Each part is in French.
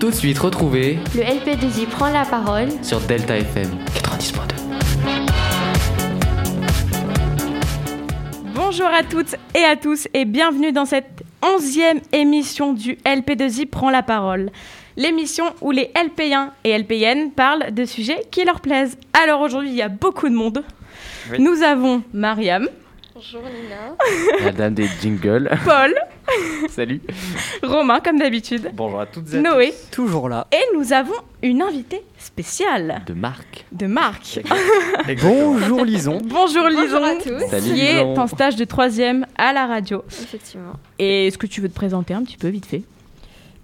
tout de suite retrouver Le LP2I prend la parole. sur Delta FM 90.2. Bonjour à toutes et à tous et bienvenue dans cette onzième émission du LP2I prend la parole. L'émission où les LP1 et LPN parlent de sujets qui leur plaisent. Alors aujourd'hui, il y a beaucoup de monde. Oui. Nous avons Mariam, Bonjour Nina. La dame des jingles. Paul, Salut. Romain comme d'habitude, Bonjour à toutes et à Noé Toujours là. et nous avons une invitée spéciale De Marc. de Marc. Bonjour Lison. Bonjour Lison, à tous. Salut, qui est Lison. en stage de troisième à la radio. Effectivement. Et est-ce que tu veux te présenter un petit peu vite fait?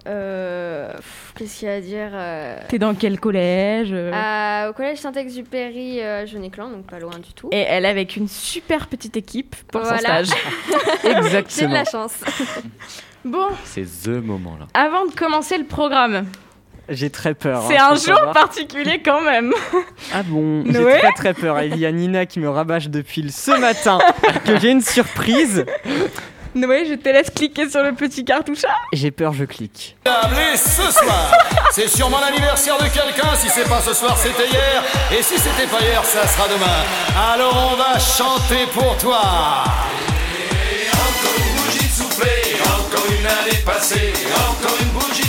Euh, Qu'est-ce qu'il y a à dire euh, T'es dans quel collège euh? À- Au collège Saint-Exupéry euh, à Genéclan, donc pas loin du tout. Et elle est avec une super petite équipe pour son Voilà. stage. J'ai de Exactement. la chance. Bon, C'est the moment là. avant de commencer le programme, J'ai très peur. c'est hein, un faut jour savoir. particulier quand même. Ah bon J'ai très très peur. Il y a Nina qui me rabâche depuis ce matin que j'ai une surprise. Noé, je te laisse cliquer sur le petit cartoucheur. J'ai peur, je clique. Appelé ce soir. C'est sûrement l'anniversaire de quelqu'un. Si c'est pas ce soir, c'était hier. Et si c'était pas hier, ça sera demain. Alors on va chanter pour toi. Encore une bougie de soufflée, encore une année passée. Encore une bougie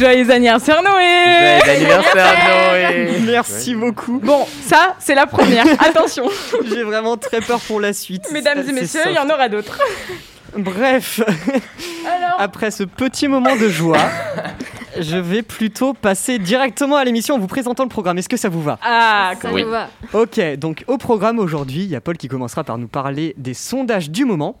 Joyeux anniversaire Noé anniversaire Noé Merci beaucoup. Bon, ça, c'est la première. Attention, J'ai vraiment très peur pour la suite. mesdames et messieurs, il y en aura d'autres. Bref, Alors, après ce petit moment de joie, je vais plutôt passer directement à l'émission en vous présentant le programme. Est-ce que ça vous va? Ah, Ça Oui. nous va. Ok, donc au programme aujourd'hui, il y a Paul qui commencera par nous parler des sondages du moment.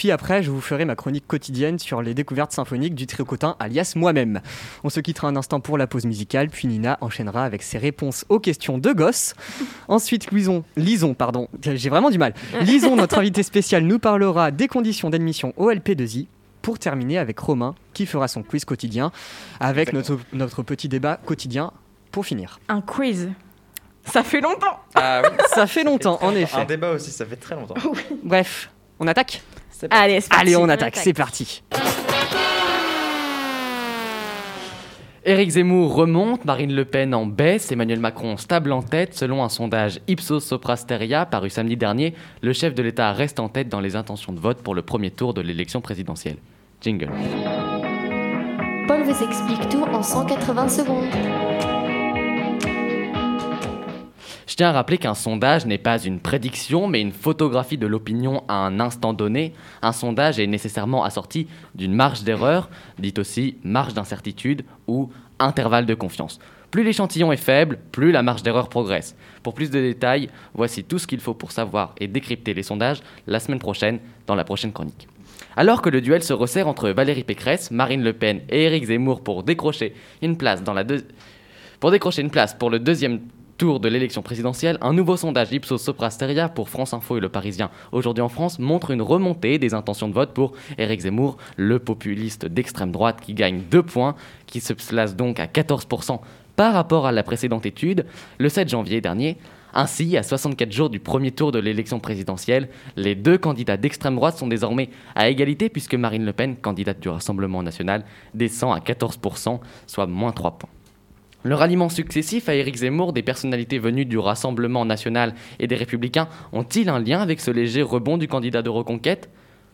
Puis après, je vous ferai ma chronique quotidienne sur les découvertes symphoniques du tricotin alias moi-même. On se quittera un instant pour la pause musicale, puis Nina enchaînera avec ses réponses aux questions de gosse. Ensuite, Louison, Lison, pardon, j'ai vraiment du mal. Lison, notre invité spécial, nous parlera des conditions d'admission au LP2I. Pour terminer avec Romain, qui fera son quiz quotidien, avec notre, notre petit débat quotidien pour finir. un quiz. Ça fait longtemps. Ah oui. Ça fait longtemps, en Un effet. débat aussi, ça fait très longtemps. Bref, on attaque Allez, c'est parti. Allez, on attaque, attaque. c'est parti. Éric Zemmour remonte, Marine Le Pen en baisse, Emmanuel Macron stable en tête. Selon un sondage Ipsos Soprasteria paru samedi dernier, le chef de l'État reste en tête dans les intentions de vote pour le premier tour de l'élection présidentielle. Jingle. Paul vous explique tout en 180 secondes. Tiens à rappeler qu'un sondage n'est pas une prédiction, mais une photographie de l'opinion à un instant donné. Un sondage est nécessairement assorti d'une marge d'erreur, dite aussi marge d'incertitude ou intervalle de confiance. Plus l'échantillon est faible, plus la marge d'erreur progresse. Pour plus de détails, voici tout ce qu'il faut pour savoir et décrypter les sondages la semaine prochaine dans la prochaine chronique. Alors que le duel se resserre entre Valérie Pécresse, Marine Le Pen et Éric Zemmour pour décrocher une place dans la pour décrocher une place pour le deuxième tour de l'élection présidentielle, un nouveau sondage Ipsos Soprasteria pour France Info et Le Parisien aujourd'hui en France montre une remontée des intentions de vote pour Éric Zemmour, le populiste d'extrême droite qui gagne 2 points, qui se place donc à 14% par rapport à la précédente étude, le 7 janvier dernier. Ainsi, à 64 jours du premier tour de l'élection présidentielle, les deux candidats d'extrême droite sont désormais à égalité puisque Marine Le Pen, candidate du Rassemblement national, descend à 14%, soit moins 3 points. Le ralliement successif à Éric Zemmour des personnalités venues du Rassemblement national et des Républicains ont-ils un lien avec ce léger rebond du candidat de reconquête?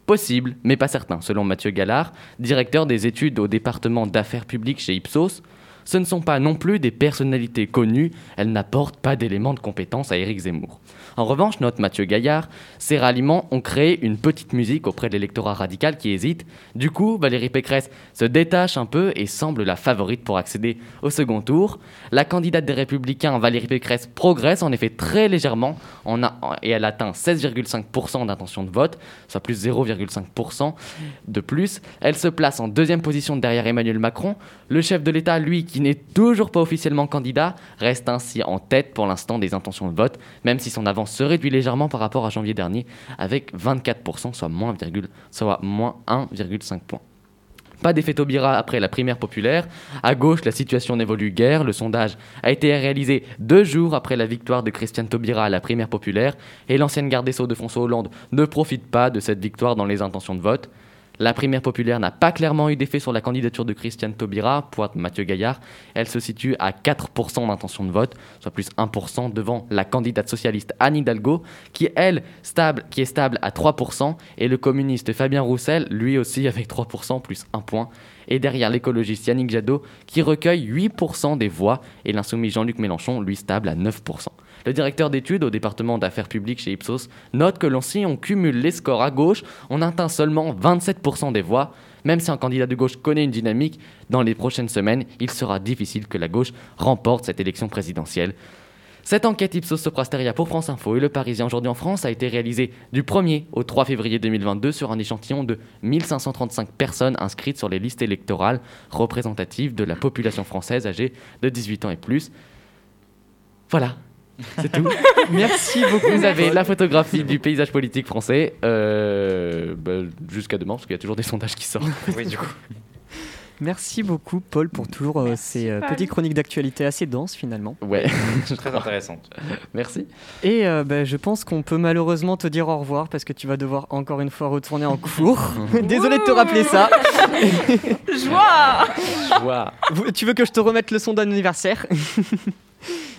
Possible, mais pas certain, selon Mathieu Gallard, directeur des études au département d'affaires publiques chez Ipsos. Ce ne sont pas non plus des personnalités connues, elles n'apportent pas d'éléments de compétence à Éric Zemmour. En revanche, note Mathieu Gaillard, ces ralliements ont créé une petite musique auprès de l'électorat radical qui hésite. Du coup, Valérie Pécresse se détache un peu et semble la favorite pour accéder au second tour. La candidate des Républicains, Valérie Pécresse, progresse en effet très légèrement et elle atteint 16,5% d'intention de vote, soit plus 0,5% de plus. Elle se place en deuxième position derrière Emmanuel Macron. Le chef de l'État, lui, qui n'est toujours pas officiellement candidat, reste ainsi en tête pour l'instant des intentions de vote, même si son avance se réduit légèrement par rapport à janvier dernier, avec 24%, soit moins, virgule- soit moins 1,5 points. Pas d'effet Taubira après la primaire populaire. À gauche, la situation n'évolue guère. Le sondage a été réalisé deux jours après la victoire de Christiane Taubira à la primaire populaire. Et l'ancienne garde des Sceaux de François Hollande ne profite pas de cette victoire dans les intentions de vote. La primaire populaire n'a pas clairement eu d'effet sur la candidature de Christiane Taubira, pointe Mathieu Gaillard. Elle se situe à 4% d'intention de vote, soit plus 1% devant la candidate socialiste Anne Hidalgo, qui, elle, stable, qui est stable à 3%, et le communiste Fabien Roussel, lui aussi avec 3%, plus 1 point. Et derrière l'écologiste Yannick Jadot, qui recueille 8% des voix, et l'insoumis Jean-Luc Mélenchon, lui stable à 9%. Le directeur d'études au département d'affaires publiques chez Ipsos note que si on cumule les scores à gauche, on atteint seulement 27% des voix. Même si un candidat de gauche connaît une dynamique, dans les prochaines semaines, il sera difficile que la gauche remporte cette élection présidentielle. Cette enquête Ipsos Soprasteria pour France Info et Le Parisien aujourd'hui en France a été réalisée du 1er au 3 février 2022 sur un échantillon de 1535 personnes inscrites sur les listes électorales représentatives de la population française âgée de 18 ans et plus. Voilà, c'est tout. Merci beaucoup. Vous avez la photographie du paysage politique français euh, bah, jusqu'à demain, parce qu'il y a toujours des sondages qui sortent. Oui, du coup. Merci beaucoup, Paul, pour toujours euh, ces euh, Paul. petites chroniques d'actualité assez denses finalement. Ouais, Très intéressante. merci. Et euh, bah, je pense qu'on peut malheureusement te dire au revoir parce que tu vas devoir encore une fois retourner en cours. Désolé de te rappeler ça. Joie Joie. Tu veux que je te remette le son d'anniversaire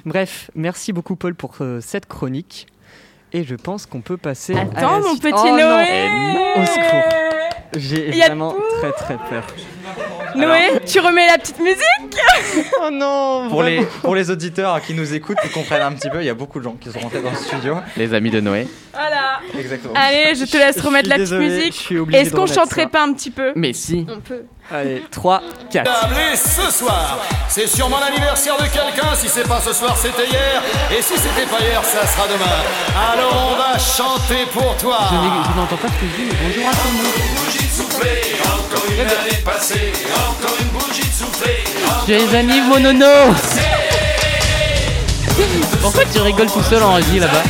Bref, merci beaucoup, Paul, pour euh, cette chronique. Et je pense qu'on peut passer. à Attends, la mon suite. petit Oh, non. Noé Au secours. J'ai vraiment très très peur. Noé, tu remets la petite musique Oh non Pour les, pour les auditeurs qui nous écoutent, qui comprennent un petit peu, il y a beaucoup de gens qui sont rentrés dans le studio. Les amis de Noé. Voilà Exactement. Allez, je te laisse remettre la petite désolé, musique. je suis obligé Est-ce qu'on chanterait ça. pas un petit peu? Mais si. On peut. Allez, 3, 4. Et ce soir, c'est sûrement l'anniversaire de quelqu'un. Si c'est pas ce soir, c'était hier. Et si c'était pas hier, ça sera demain. Alors on va chanter pour toi. Je n'entends pas ce que je dis. mais Bonjour à tout le monde. Souffler, encore une année passée, encore une bougie de souffler. Joyeux anniv, mon nono Pourquoi tu rigoles tout seul en régie là-bas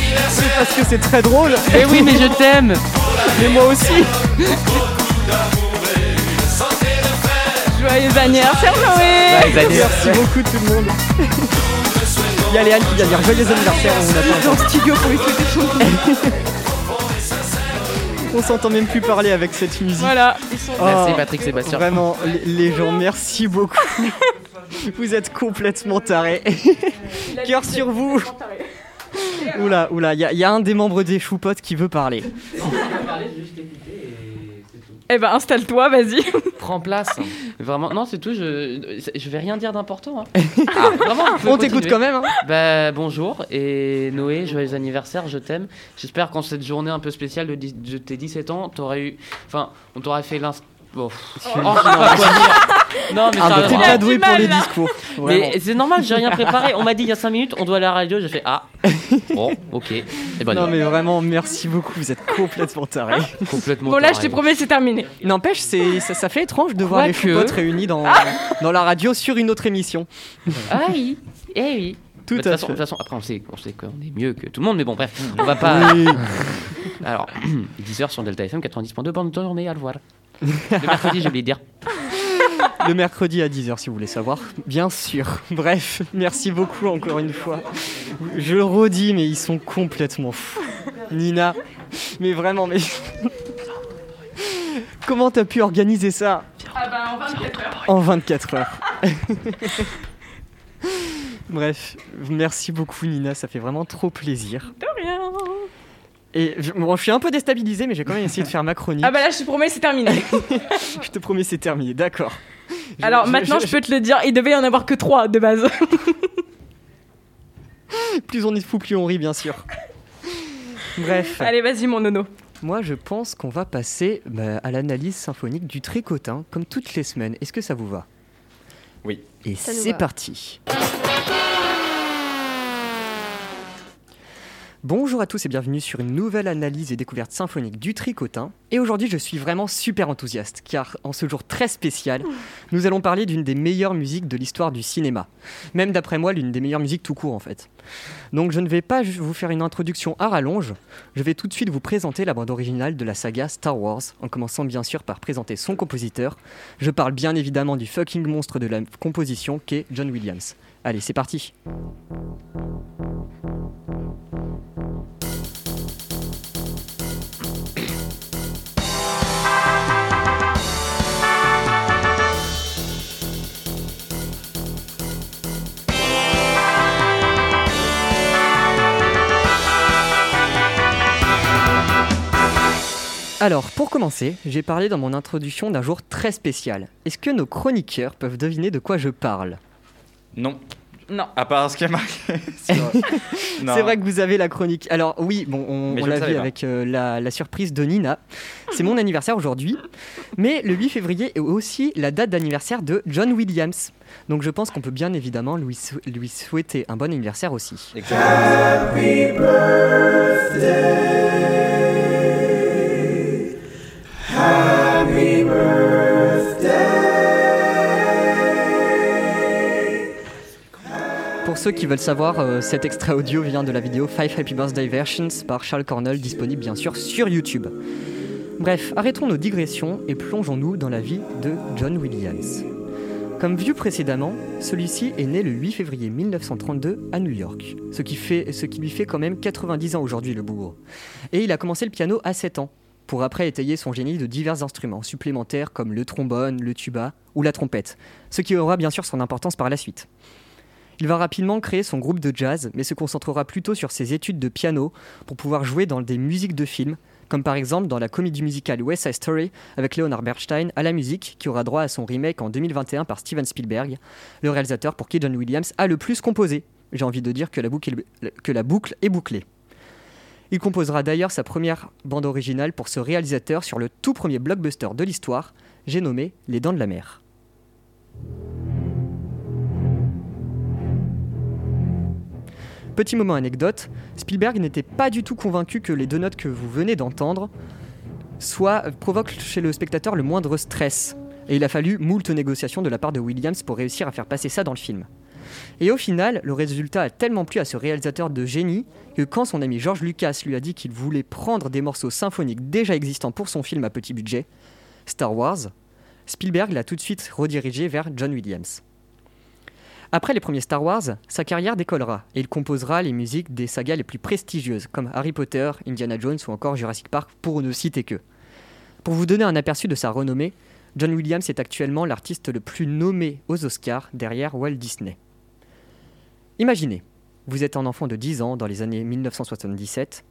Parce que c'est très drôle. Eh oui, mais je t'aime Mais moi aussi. Joyeux anniversaire Noé Merci beaucoup tout le monde. Il y a Léane qui vient dire joyeux anniversaire. On attend. Dans le studio pour lui souhaiter son On s'entend même plus parler avec cette musique. Voilà, ils sont... Merci Patrick Sébastien. Vraiment, les, les gens, merci beaucoup. Vous êtes complètement tarés. Cœur sur vous. Oula, oula, il y, y a un des membres des choupottes qui veut parler. Eh ben, installe-toi, vas-y. Prends place. Vraiment, non, c'est tout. Je, je vais rien dire d'important. hein. Ah, vraiment, On t'écoute quand même. Hein Bah, bonjour et Noé, joyeux anniversaire, je t'aime. J'espère qu'en cette journée un peu spéciale de, de tes 17 ans, t'aurais eu. Enfin, on t'aurait fait l'inst. Bon. Oh, dire. Non, mais ah, t'es pas doué pour les discours. Vraiment. Mais c'est normal, j'ai rien préparé. On m'a dit il y a 5 minutes, on doit aller à la radio. J'ai fait Ah, bon, ok. Et ben, Non mais vraiment, merci beaucoup, vous êtes complètement tarés. complètement. Bon, là, je te promets, c'est terminé. N'empêche, c'est, ça, ça fait étrange de voir les Quoique. choupottes réunis dans, dans la radio sur une autre émission. Ah oui, eh oui. Tout Bah, de toute à façon, de fait. toute façon, après, on sait, on sait qu'on est mieux que tout le monde, mais bon, bref, on va pas. Oui. Alors, 10h sur Delta FM 90.2, bonne journée, à le voir. Le mercredi, j'ai oublié de dire. Le mercredi à 10h si vous voulez savoir. Bien sûr. Bref, merci beaucoup encore une fois. Je le redis, mais ils sont complètement fous. Nina, mais vraiment, mais... Comment t'as pu organiser ça? Ah bah, en 24 heures. en 24 heures Bref, merci beaucoup Nina, ça fait vraiment trop plaisir. De rien. Et je, bon, je suis un peu déstabilisé, mais j'ai quand même essayé de faire ma chronique. Ah bah là, je te promets, c'est terminé. Je te promets, c'est terminé, d'accord. Alors je- maintenant, je, peux te le dire, il devait y en avoir que 3 de base. Plus on est fou, plus on rit, bien sûr. Bref, Allez, vas-y, mon nono. moi je pense qu'on va passer bah, à l'analyse symphonique du tricotin, comme toutes les semaines. Est-ce que ça vous va? Oui. Et c'est va. parti. Bonjour à tous et bienvenue sur une nouvelle analyse et découverte symphonique du tricotin. Et aujourd'hui, je suis vraiment super enthousiaste car en ce jour très spécial, nous allons parler d'une des meilleures musiques de l'histoire du cinéma. Même d'après moi, l'une des meilleures musiques tout court en fait. Donc je ne vais pas vous faire une introduction à rallonge, je vais tout de suite vous présenter la bande originale de la saga Star Wars, en commençant bien sûr par présenter son compositeur. Je parle bien évidemment du fucking monstre de la composition qu'est John Williams. Allez, c'est parti. Alors, pour commencer, j'ai parlé dans mon introduction d'un jour très spécial. Est-ce que nos chroniqueurs peuvent deviner de quoi je parle? Non. Non. À part ce qui est marqué. C'est vrai que vous avez la chronique. Alors oui, bon, on, l'a vu avec euh, la, la surprise de Nina. C'est mon anniversaire aujourd'hui, mais le 8 février est aussi la date d'anniversaire de John Williams. Donc je pense qu'on peut bien évidemment lui, sou- lui souhaiter un bon anniversaire aussi. Pour ceux qui veulent savoir, euh, cet extrait audio vient de la vidéo 5 Happy Birthday Versions par Charles Cornell, disponible bien sûr sur YouTube. Bref, arrêtons nos digressions et plongeons-nous dans la vie de John Williams. Comme vu précédemment, celui-ci est né le 8 février 1932 à New York, ce qui, fait, ce qui lui fait quand même 90 ans aujourd'hui le bourg. Et il a commencé le piano à 7 ans, pour après étayer son génie de divers instruments supplémentaires comme le trombone, le tuba ou la trompette, ce qui aura bien sûr son importance par la suite. Il va rapidement créer son groupe de jazz, mais se concentrera plutôt sur ses études de piano pour pouvoir jouer dans des musiques de films, comme par exemple dans la comédie musicale West Side Story avec Leonard Bernstein à la musique, qui aura droit à son remake en 2021 par Steven Spielberg, le réalisateur pour qui John Williams a le plus composé. J'ai envie de dire que la boucle que la boucle est bouclée. Il composera d'ailleurs sa première bande originale pour ce réalisateur sur le tout premier blockbuster de l'histoire, j'ai nommé Les Dents de la Mer. Petit moment anecdote, Spielberg n'était pas du tout convaincu que les deux notes que vous venez d'entendre soient euh, provoquent chez le spectateur le moindre stress. Et il a fallu moult négociations de la part de Williams pour réussir à faire passer ça dans le film. Et au final, le résultat a tellement plu à ce réalisateur de génie que quand son ami George Lucas lui a dit qu'il voulait prendre des morceaux symphoniques déjà existants pour son film à petit budget, Star Wars, Spielberg l'a tout de suite redirigé vers John Williams. Après les premiers Star Wars, sa carrière décollera et il composera les musiques des sagas les plus prestigieuses comme Harry Potter, Indiana Jones ou encore Jurassic Park pour ne citer que. Pour vous donner un aperçu de sa renommée, John Williams est actuellement l'artiste le plus nommé aux Oscars derrière Walt Disney. Imaginez, vous êtes un enfant de 10 ans dans les années 1977,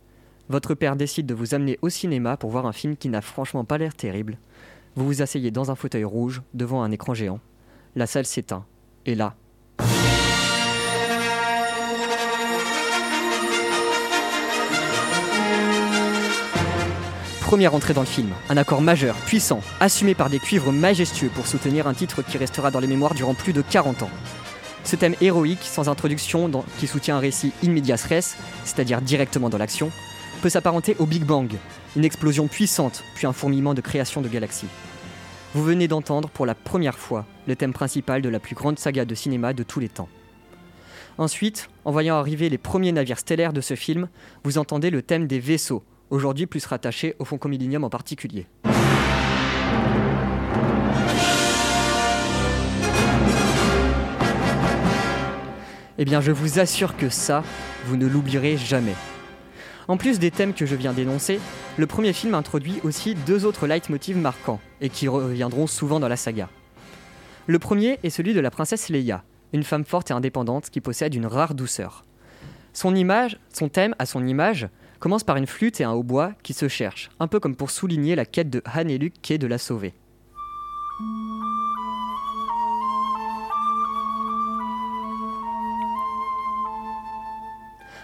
votre père décide de vous amener au cinéma pour voir un film qui n'a franchement pas l'air terrible. Vous vous asseyez dans un fauteuil rouge devant un écran géant. La salle s'éteint. Et là, Première entrée dans le film, un accord majeur, puissant, assumé par des cuivres majestueux pour soutenir un titre qui restera dans les mémoires durant plus de 40 ans. Ce thème héroïque, sans introduction, qui soutient un récit in medias c'est-à-dire directement dans l'action, peut s'apparenter au Big Bang, une explosion puissante, puis un fourmillement de création de galaxies. Vous venez d'entendre pour la première fois le thème principal de la plus grande saga de cinéma de tous les temps. Ensuite, en voyant arriver les premiers navires stellaires de ce film, vous entendez le thème des vaisseaux, aujourd'hui plus rattaché au Faucon Millenium en particulier. Eh bien, je vous assure que ça, vous ne l'oublierez jamais. En plus des thèmes que je viens d'énoncer, le premier film introduit aussi deux autres leitmotivs marquants, et qui reviendront souvent dans la saga. Le premier est celui de la princesse Leia, une femme forte et indépendante qui possède une rare douceur. Son image, son thème à son image, commence par une flûte et un hautbois qui se cherchent, un peu comme pour souligner la quête de Han et Luke qui est de la sauver.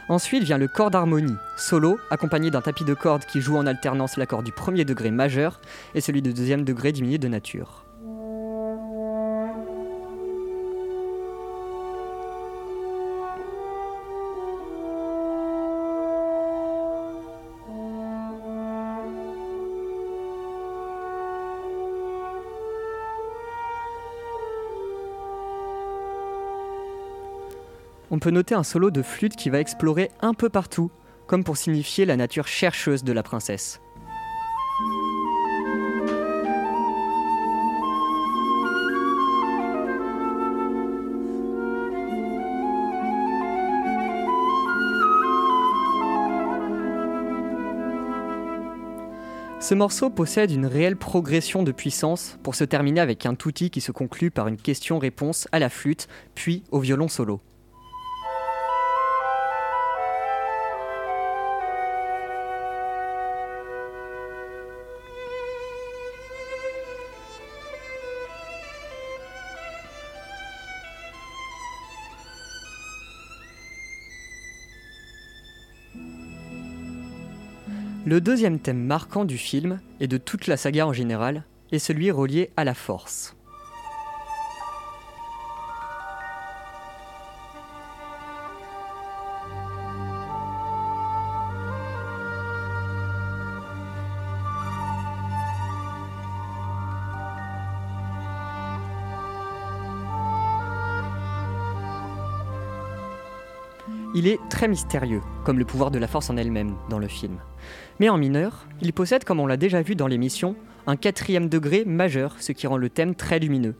Ensuite vient le corps d'harmonie, solo, accompagné d'un tapis de cordes qui joue en alternance l'accord du premier degré majeur et celui de deuxième degré diminué de nature. On peut noter un solo de flûte qui va explorer un peu partout, comme pour signifier la nature chercheuse de la princesse. Ce morceau possède une réelle progression de puissance pour se terminer avec un touti qui se conclut par une question-réponse à la flûte, puis au violon solo. Le deuxième thème marquant du film, et de toute la saga en général, est celui relié à la force. Il est très mystérieux, comme le pouvoir de la force en elle-même dans le film. Mais en mineur, il possède, comme on l'a déjà vu dans l'émission, un quatrième degré majeur, ce qui rend le thème très lumineux.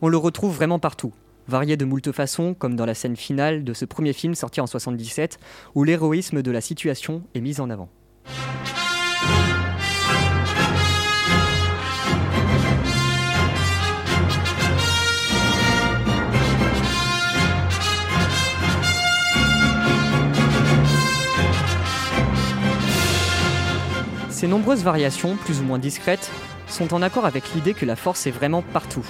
On le retrouve vraiment partout, varié de moult façons, comme dans la scène finale de ce premier film sorti en 77, où l'héroïsme de la situation est mis en avant. Ces nombreuses variations, plus ou moins discrètes, sont en accord avec l'idée que la force est vraiment partout.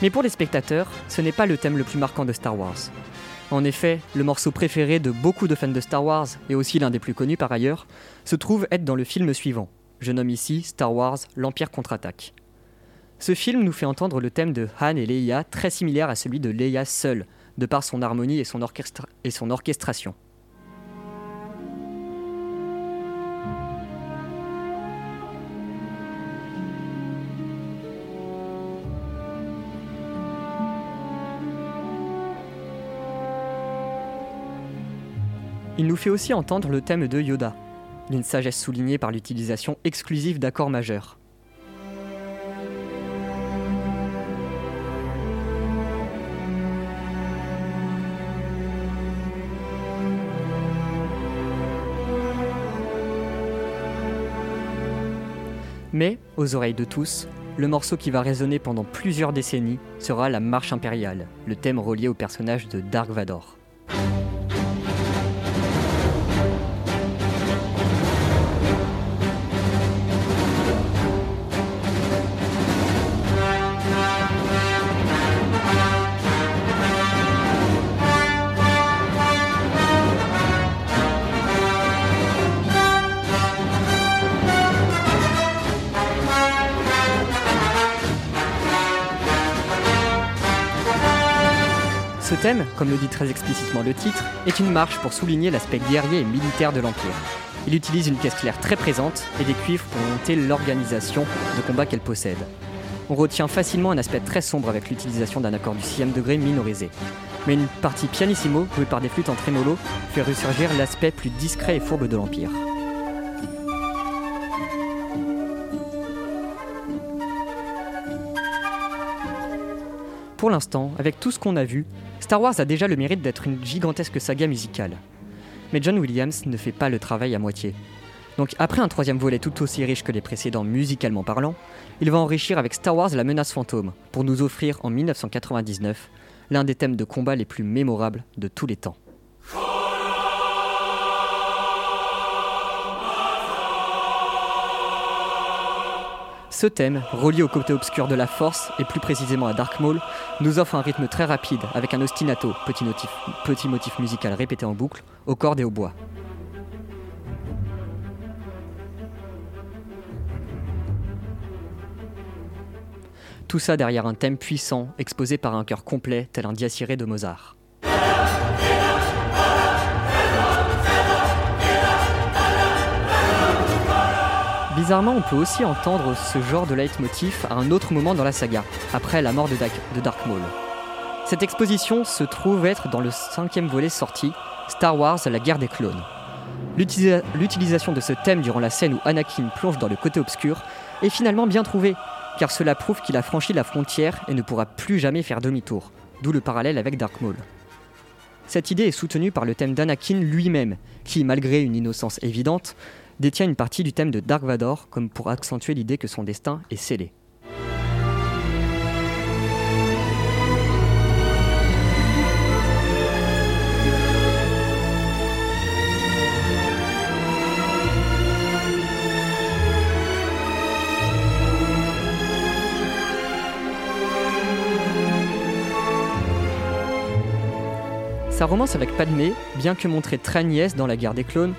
Mais pour les spectateurs, ce n'est pas le thème le plus marquant de Star Wars. En effet, le morceau préféré de beaucoup de fans de Star Wars, et aussi l'un des plus connus par ailleurs, se trouve être dans le film suivant. Je nomme ici Star Wars L'Empire contre-attaque. Ce film nous fait entendre le thème de Han et Leia très similaire à celui de Leia seule, de par son harmonie et son, et son orchestration. Il nous fait aussi entendre le thème de Yoda, d'une sagesse soulignée par l'utilisation exclusive d'accords majeurs. Mais, aux oreilles de tous, le morceau qui va résonner pendant plusieurs décennies sera la Marche impériale, le thème relié au personnage de Dark Vador. Comme le dit très explicitement le titre, est une marche pour souligner l'aspect guerrier et militaire de l'Empire. Il utilise une caisse claire très présente et des cuivres pour monter l'organisation de combat qu'elle possède. On retient facilement un aspect très sombre avec l'utilisation d'un accord du 6 degré minorisé. Mais une partie pianissimo, jouée par des flûtes en trémolo, fait ressurgir l'aspect plus discret et fourbe de l'Empire. Pour l'instant, avec tout ce qu'on a vu, Star Wars a déjà le mérite d'être une gigantesque saga musicale. Mais John Williams ne fait pas le travail à moitié. Donc après un troisième volet tout aussi riche que les précédents musicalement parlant, il va enrichir avec Star Wars la menace fantôme, pour nous offrir en 1999 l'un des thèmes de combat les plus mémorables de tous les temps. Ce thème, relié au côté obscur de la force, et plus précisément à Dark Maul, nous offre un rythme très rapide, avec un ostinato, petit, motif, musical répété en boucle, aux cordes et au bois. Tout ça derrière un thème puissant, exposé par un chœur complet, tel un diaciré de Mozart. Bizarrement, on peut aussi entendre ce genre de leitmotiv à un autre moment dans la saga, après la mort de, Dark Maul. Cette exposition se trouve être dans le cinquième volet sorti, Star Wars La guerre des clones. L'utilisa- L'utilisation de ce thème durant la scène où Anakin plonge dans le côté obscur est finalement bien trouvée, car cela prouve qu'il a franchi la frontière et ne pourra plus jamais faire demi-tour, d'où le parallèle avec Dark Maul. Cette idée est soutenue par le thème d'Anakin lui-même, qui, malgré une innocence évidente, détient une partie du thème de Dark Vador comme pour accentuer l'idée que son destin est scellé. Sa romance avec Padmé, bien que montrée très niaise dans La guerre des clones,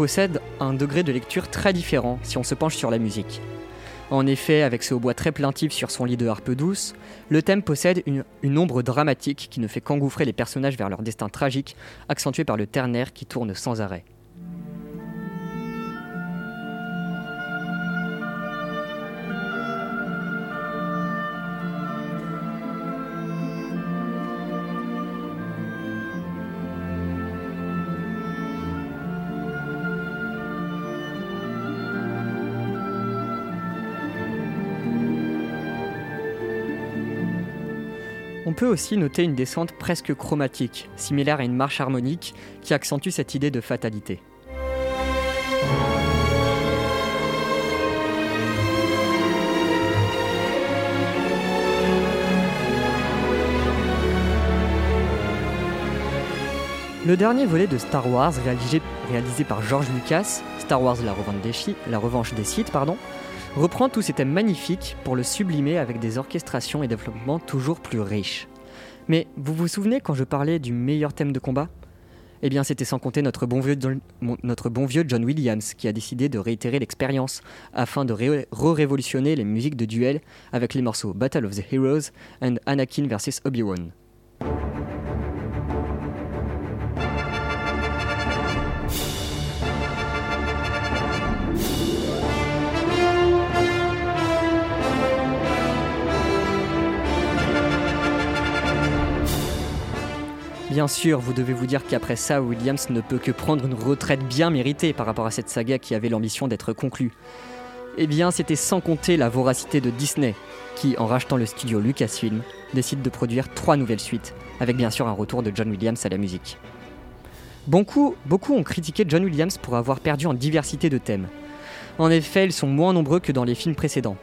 possède un degré de lecture très différent si on se penche sur la musique. En effet, avec ce hautbois très plaintif sur son lit de harpe douce, le thème possède une, ombre dramatique qui ne fait qu'engouffrer les personnages vers leur destin tragique, accentué par le ternaire qui tourne sans arrêt. Peut aussi noter une descente presque chromatique, similaire à une marche harmonique, qui accentue cette idée de fatalité. Le dernier volet de Star Wars, réalisé, par George Lucas, Star Wars La Revanche des, reprend tous ces thèmes magnifiques pour le sublimer avec des orchestrations et développements toujours plus riches. Mais vous vous souvenez quand je parlais du meilleur thème de combat? Eh bien, c'était sans compter notre bon, vieux John, notre bon vieux John Williams qui a décidé de réitérer l'expérience afin de ré- re-révolutionner les musiques de duel avec les morceaux Battle of the Heroes and Anakin vs Obi-Wan. Bien sûr, vous devez vous dire qu'après ça, Williams ne peut que prendre une retraite bien méritée par rapport à cette saga qui avait l'ambition d'être conclue. Eh bien, c'était sans compter la voracité de Disney, qui, en rachetant le studio Lucasfilm, décide de produire trois nouvelles suites, avec bien sûr un retour de John Williams à la musique. Beaucoup, ont critiqué John Williams pour avoir perdu en diversité de thèmes. En effet, ils sont moins nombreux que dans les films précédents.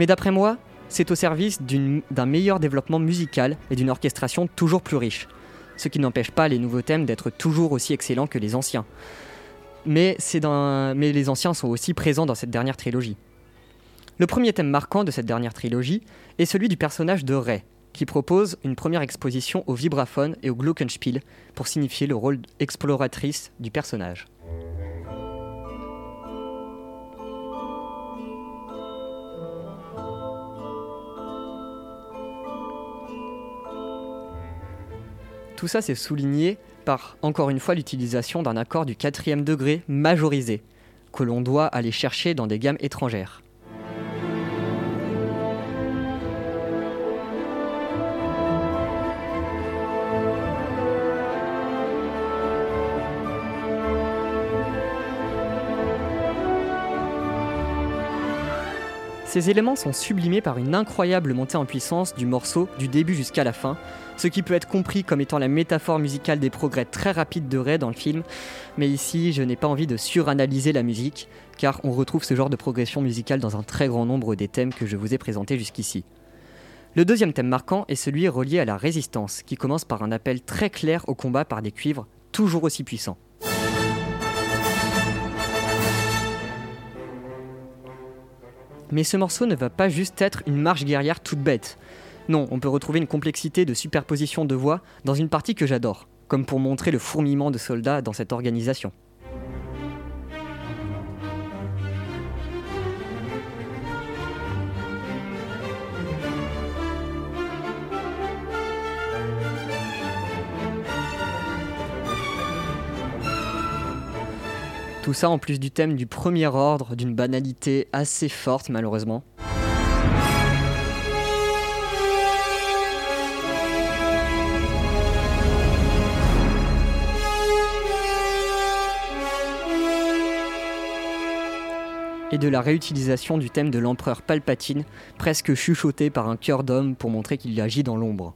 Mais d'après moi, c'est au service d'un meilleur développement musical et d'une orchestration toujours plus riche ce qui n'empêche pas les nouveaux thèmes d'être toujours aussi excellents que les anciens. Mais, les anciens sont aussi présents dans cette dernière trilogie. Le premier thème marquant de cette dernière trilogie est celui du personnage de Rey, qui propose une première exposition au vibraphone et au glockenspiel pour signifier le rôle exploratrice du personnage. Tout ça c'est souligné par, encore une fois, l'utilisation d'un accord du quatrième degré majorisé, que l'on doit aller chercher dans des gammes étrangères. Ces éléments sont sublimés par une incroyable montée en puissance du morceau du début jusqu'à la fin, ce qui peut être compris comme étant la métaphore musicale des progrès très rapides de Ray dans le film, mais ici je n'ai pas envie de suranalyser la musique, car on retrouve ce genre de progression musicale dans un très grand nombre des thèmes que je vous ai présentés jusqu'ici. Le deuxième thème marquant est celui relié à la résistance, qui commence par un appel très clair au combat par des cuivres toujours aussi puissants. Mais ce morceau ne va pas juste être une marche guerrière toute bête. Non, on peut retrouver une complexité de superposition de voix dans une partie que j'adore, comme pour montrer le fourmillement de soldats dans cette organisation. Tout ça en plus du thème du premier ordre, d'une banalité assez forte malheureusement. et de la réutilisation du thème de l'empereur Palpatine, presque chuchoté par un cœur d'homme pour montrer qu'il agit dans l'ombre.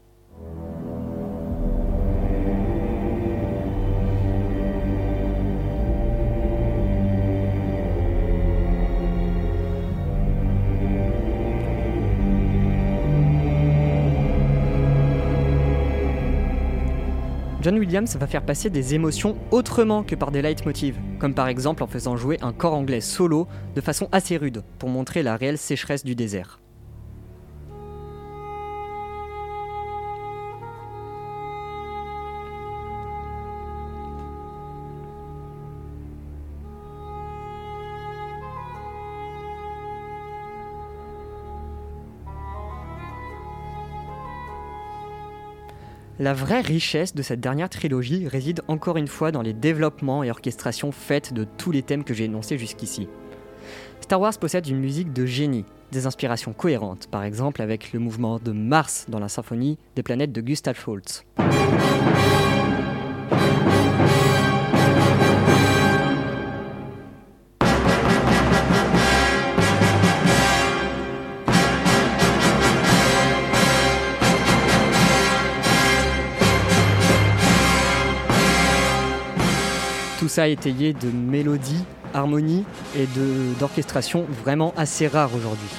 John Williams va faire passer des émotions autrement que par des leitmotivs, comme par exemple en faisant jouer un corps anglais solo de façon assez rude pour montrer la réelle sécheresse du désert. La vraie richesse de cette dernière trilogie réside encore une fois dans les développements et orchestrations faites de tous les thèmes que j'ai énoncés jusqu'ici. Star Wars possède une musique de génie, des inspirations cohérentes, par exemple avec le mouvement de Mars dans la symphonie des planètes de Gustav Holst. Ça étayé de mélodies, harmonies et d'orchestration vraiment assez rares aujourd'hui.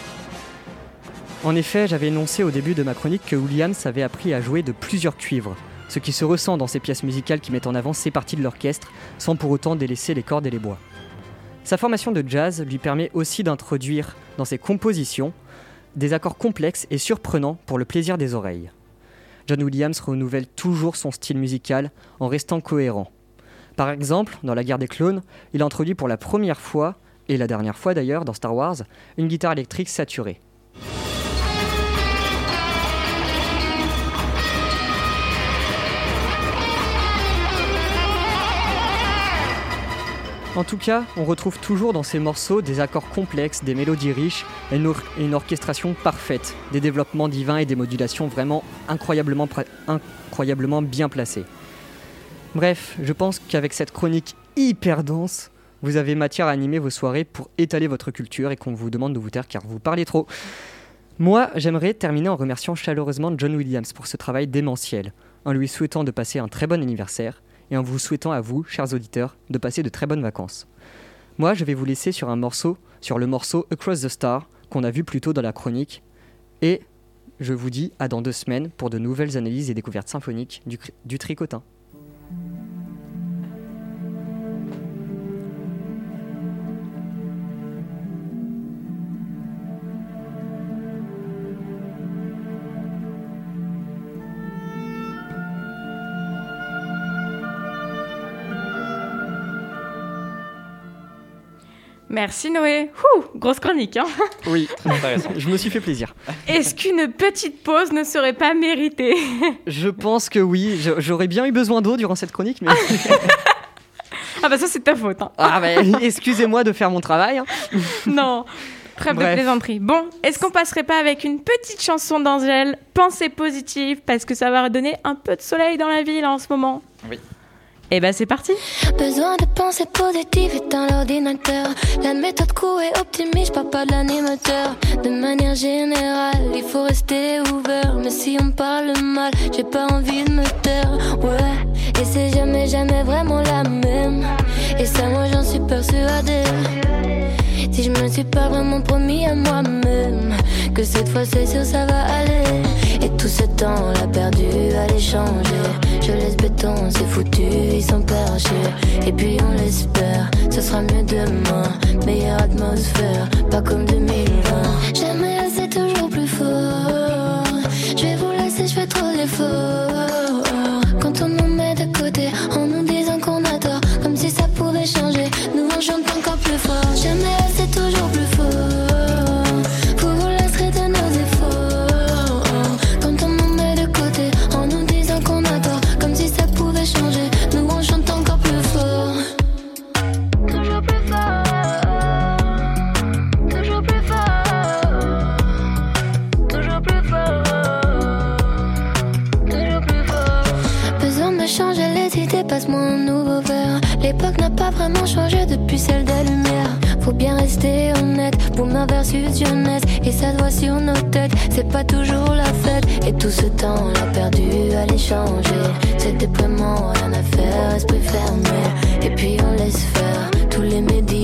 En effet, j'avais énoncé au début de ma chronique que Williams avait appris à jouer de plusieurs cuivres, ce qui se ressent dans ses pièces musicales qui mettent en avant ces parties de l'orchestre sans pour autant délaisser les cordes et les bois. Sa formation de jazz lui permet aussi d'introduire dans ses compositions des accords complexes et surprenants pour le plaisir des oreilles. John Williams renouvelle toujours son style musical en restant cohérent. Par exemple, dans La guerre des clones, il introduit pour la première fois, et la dernière fois d'ailleurs dans Star Wars, une guitare électrique saturée. En tout cas, on retrouve toujours dans ces morceaux des accords complexes, des mélodies riches et une, une orchestration parfaite, des développements divins et des modulations vraiment incroyablement, incroyablement bien placés. Bref, je pense qu'avec cette chronique hyper dense, vous avez matière à animer vos soirées pour étaler votre culture et qu'on vous demande de vous taire car vous parlez trop. Moi, j'aimerais terminer en remerciant chaleureusement John Williams pour ce travail démentiel, en lui souhaitant de passer un très bon anniversaire et en vous souhaitant à vous, chers auditeurs, de passer de très bonnes vacances. Moi, je vais vous laisser sur un morceau, sur le morceau Across the Star qu'on a vu plus tôt dans la chronique et je vous dis à dans deux semaines pour de nouvelles analyses et découvertes symphoniques du, tricotin. Thank you. Merci Noé. Ouh, grosse chronique. Hein Oui, Très intéressant. je me suis fait plaisir. Est-ce qu'une petite pause ne serait pas méritée? Je pense que oui, j'aurais bien eu besoin d'eau durant cette chronique, mais Ah bah ça c'est ta faute. Hein. ah, bah, excusez-moi de faire mon travail. hein. Non. Trêve de Bref. plaisanterie. Bon, est-ce qu'on passerait pas avec une petite chanson d'Angèle? Pensée positive, parce que ça va redonner un peu de soleil dans la ville en ce moment. Oui. Et bah c'est parti. Besoin de pensées positives, éteins l'ordinateur. La méthode court et optimiste, je parle pas de l'animateur. De manière générale, il faut rester ouvert. Mais si on parle mal, j'ai pas envie de me taire. Ouais, et c'est jamais, jamais vraiment la même. Et ça, moi j'en suis persuadée. Si je me suis pas vraiment promis à moi-même que cette fois c'est sûr ça va aller. Tout ce temps l'a perdu à l'échanger. Je laisse béton, c'est foutu, ils sont perchés. Et puis on l'espère, ce sera mieux demain. Meilleure atmosphère, pas comme 2020. Jamais c'est toujours plus fort. Je vais vous laisser, je fais trop d'efforts. Depuis celle des lumières. Faut bien rester honnête, boomer versus jeunesse. Et ça doit sur nos têtes, c'est pas toujours la fête. Et tout ce temps, on l'a perdu à l'échanger. C'est déploiement, rien à faire, esprit fermé. Et puis on laisse faire tous les médisants.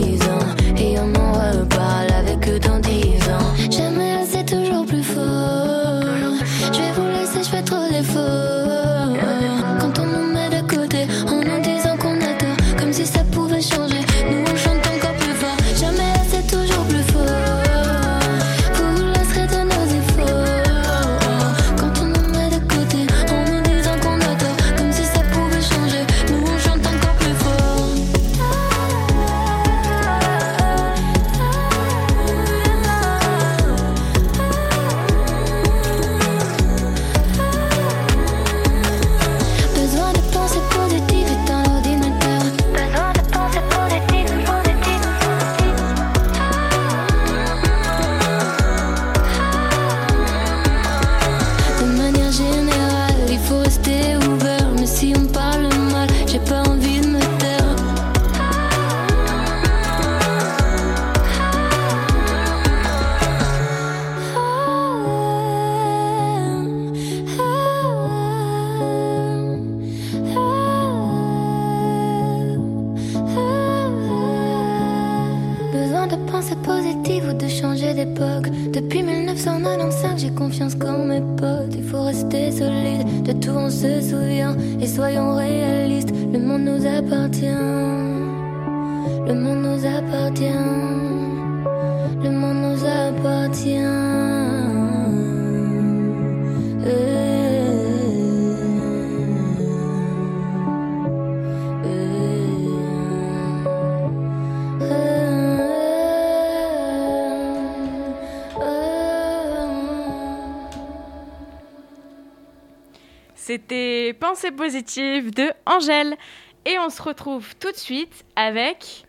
C'était Pensée positive de Angèle. Et on se retrouve tout de suite avec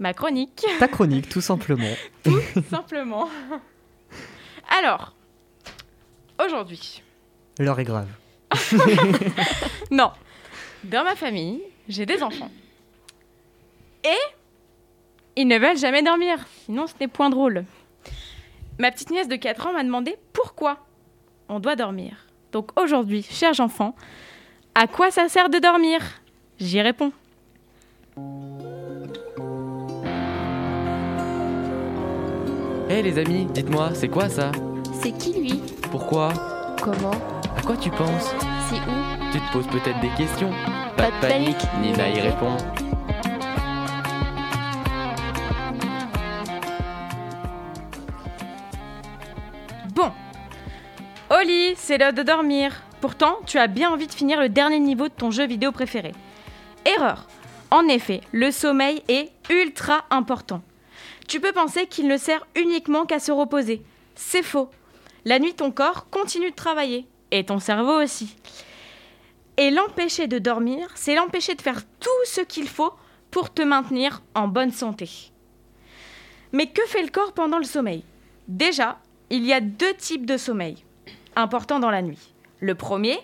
ma chronique, Ta chronique, tout simplement. simplement. Alors, aujourd'hui, L'heure est grave. non, dans ma famille, j'ai des enfants. Et ils ne veulent jamais dormir, sinon ce n'est point drôle. Ma petite nièce de 4 ans m'a demandé pourquoi on doit dormir. Donc aujourd'hui, chers enfants, à quoi ça sert de dormir? J'y réponds. Hé les amis, dites-moi, c'est quoi ça? C'est qui lui? Pourquoi? Comment? À quoi tu penses? C'est où? Tu te poses peut-être des questions. Pas de panique, Nina y répond. Oli, c'est l'heure de dormir. Pourtant, tu as bien envie de finir le dernier niveau de ton jeu vidéo préféré. Erreur. En effet, le sommeil est ultra important. Tu peux penser qu'il ne sert uniquement qu'à se reposer. C'est faux. La nuit, ton corps continue de travailler. Et ton cerveau aussi. Et l'empêcher de dormir, c'est l'empêcher de faire tout ce qu'il faut pour te maintenir en bonne santé. Mais que fait le corps pendant le sommeil? Déjà, il y a deux types de sommeil importants dans la nuit. Le premier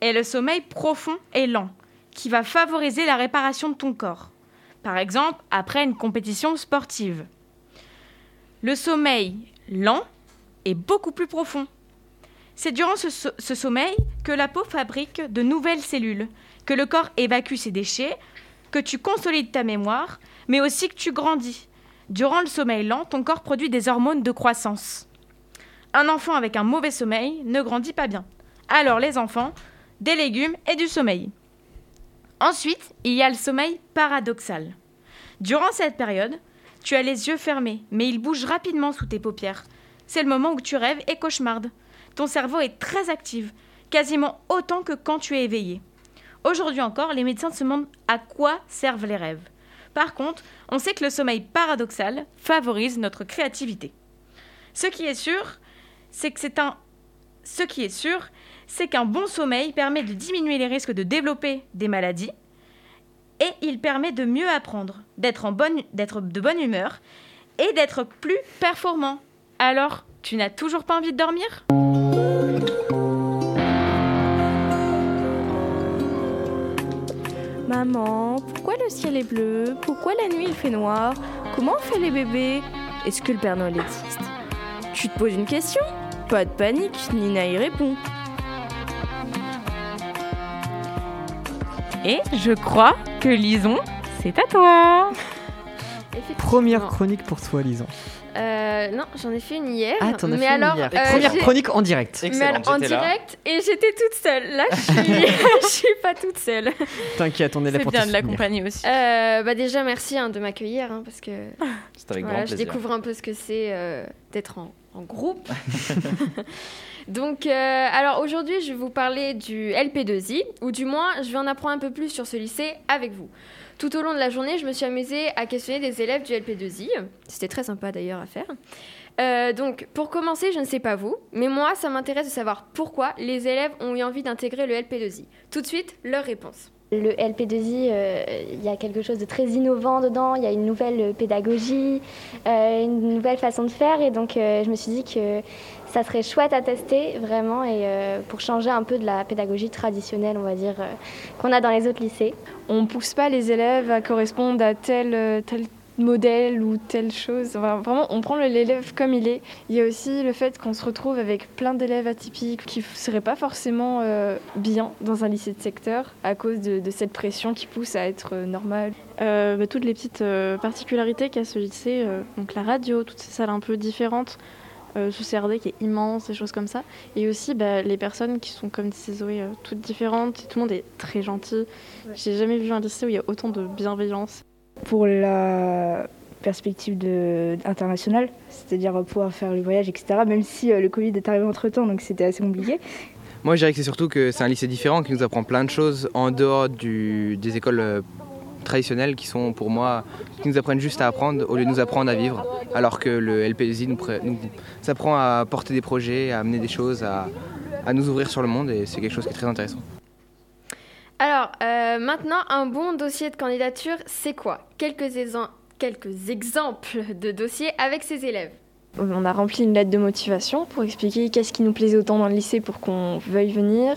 est le sommeil profond et lent, qui va favoriser la réparation de ton corps. Par exemple, après une compétition sportive. Le sommeil lent est beaucoup plus profond. C'est durant ce, ce sommeil que la peau fabrique de nouvelles cellules, que le corps évacue ses déchets, que tu consolides ta mémoire, mais aussi que tu grandis. Durant le sommeil lent, ton corps produit des hormones de croissance. Un enfant avec un mauvais sommeil ne grandit pas bien. Alors les enfants, des légumes et du sommeil. Ensuite, il y a le sommeil paradoxal. Durant cette période, tu as les yeux fermés, mais ils bougent rapidement sous tes paupières. C'est le moment où tu rêves et cauchemardes. Ton cerveau est très actif, quasiment autant que quand tu es éveillé. Aujourd'hui encore, les médecins se demandent à quoi servent les rêves. Par contre, on sait que le sommeil paradoxal favorise notre créativité. Ce qui est sûr, c'est que c'est un ce qui est sûr, c'est qu'un bon sommeil permet de diminuer les risques de développer des maladies et il permet de mieux apprendre, d'être bonne de bonne humeur et d'être plus performant. Alors, tu n'as toujours pas envie de dormir? Maman, pourquoi le ciel est bleu? Pourquoi la nuit il fait noir? Comment on fait les bébés? Est-ce que le Père Noël existe? Tu te poses une question? Pas de panique, Nina y répond. Et je crois que Lison, c'est à toi. Première chronique pour toi, Lison. Euh, non, j'en ai fait une hier. Ah, t'en as mais fait une alors, hier. euh, Première chronique en direct. mais alors, en là. direct et j'étais toute seule. Là, je suis, je suis pas toute seule. T'inquiète, on est là C'est pour bien te de l'accompagner aussi. Euh, bah déjà, merci hein, de m'accueillir hein, parce que C'est avec voilà, grand je découvre un peu ce que c'est euh, d'être en, groupe. Donc, euh, alors aujourd'hui, je vais vous parler du LP2I, ou du moins, je vais en apprendre un peu plus sur ce lycée avec vous. Tout au long de la journée, je me suis amusée à questionner des élèves du LP2I. C'était très sympa d'ailleurs à faire. Euh, donc, pour commencer, je ne sais pas vous, mais moi, ça m'intéresse de savoir pourquoi les élèves ont eu envie d'intégrer le LP2I. Tout de suite, leur réponse. Le LP2I, euh, il y a quelque chose de très innovant dedans, il y a une nouvelle pédagogie, euh, une nouvelle façon de faire et donc euh, je me suis dit que ça serait chouette à tester vraiment et pour changer un peu de la pédagogie traditionnelle, on va dire, qu'on a dans les autres lycées. On pousse pas les élèves à correspondre à tel, tel modèle ou telle chose. Enfin, vraiment, on prend l'élève comme il est. Il y a aussi le fait qu'on se retrouve avec plein d'élèves atypiques qui ne seraient pas forcément euh, bien dans un lycée de secteur à cause de, de cette pression qui pousse à être euh, normal. Euh, bah, toutes les petites euh, particularités qu'a ce lycée, donc la radio, toutes ces salles un peu différentes, ce CRD qui est immense, des choses comme ça, et aussi bah, les personnes qui sont comme disait Zoé, toutes différentes, tout le monde est très gentil. J'ai jamais vu un lycée où il y a autant de bienveillance. Pour la perspective de, internationale, c'est-à-dire pouvoir faire le voyage, etc., même si euh, le Covid est arrivé entre-temps, donc c'était assez compliqué. Moi, je dirais que c'est surtout que c'est un lycée différent qui nous apprend plein de choses en dehors du, des écoles euh, traditionnelles qui sont pour moi, qui nous apprennent juste à apprendre au lieu de nous apprendre à vivre. Alors que le LPSI nous apprend à porter des projets, à amener des choses, à, à nous ouvrir sur le monde et c'est quelque chose qui est très intéressant. Alors, euh, maintenant, un bon dossier de candidature, c'est quoi? Quelques, exem- quelques exemples de dossiers avec ces élèves. On a rempli une lettre de motivation pour expliquer qu'est-ce qui nous plaisait autant dans le lycée pour qu'on veuille venir,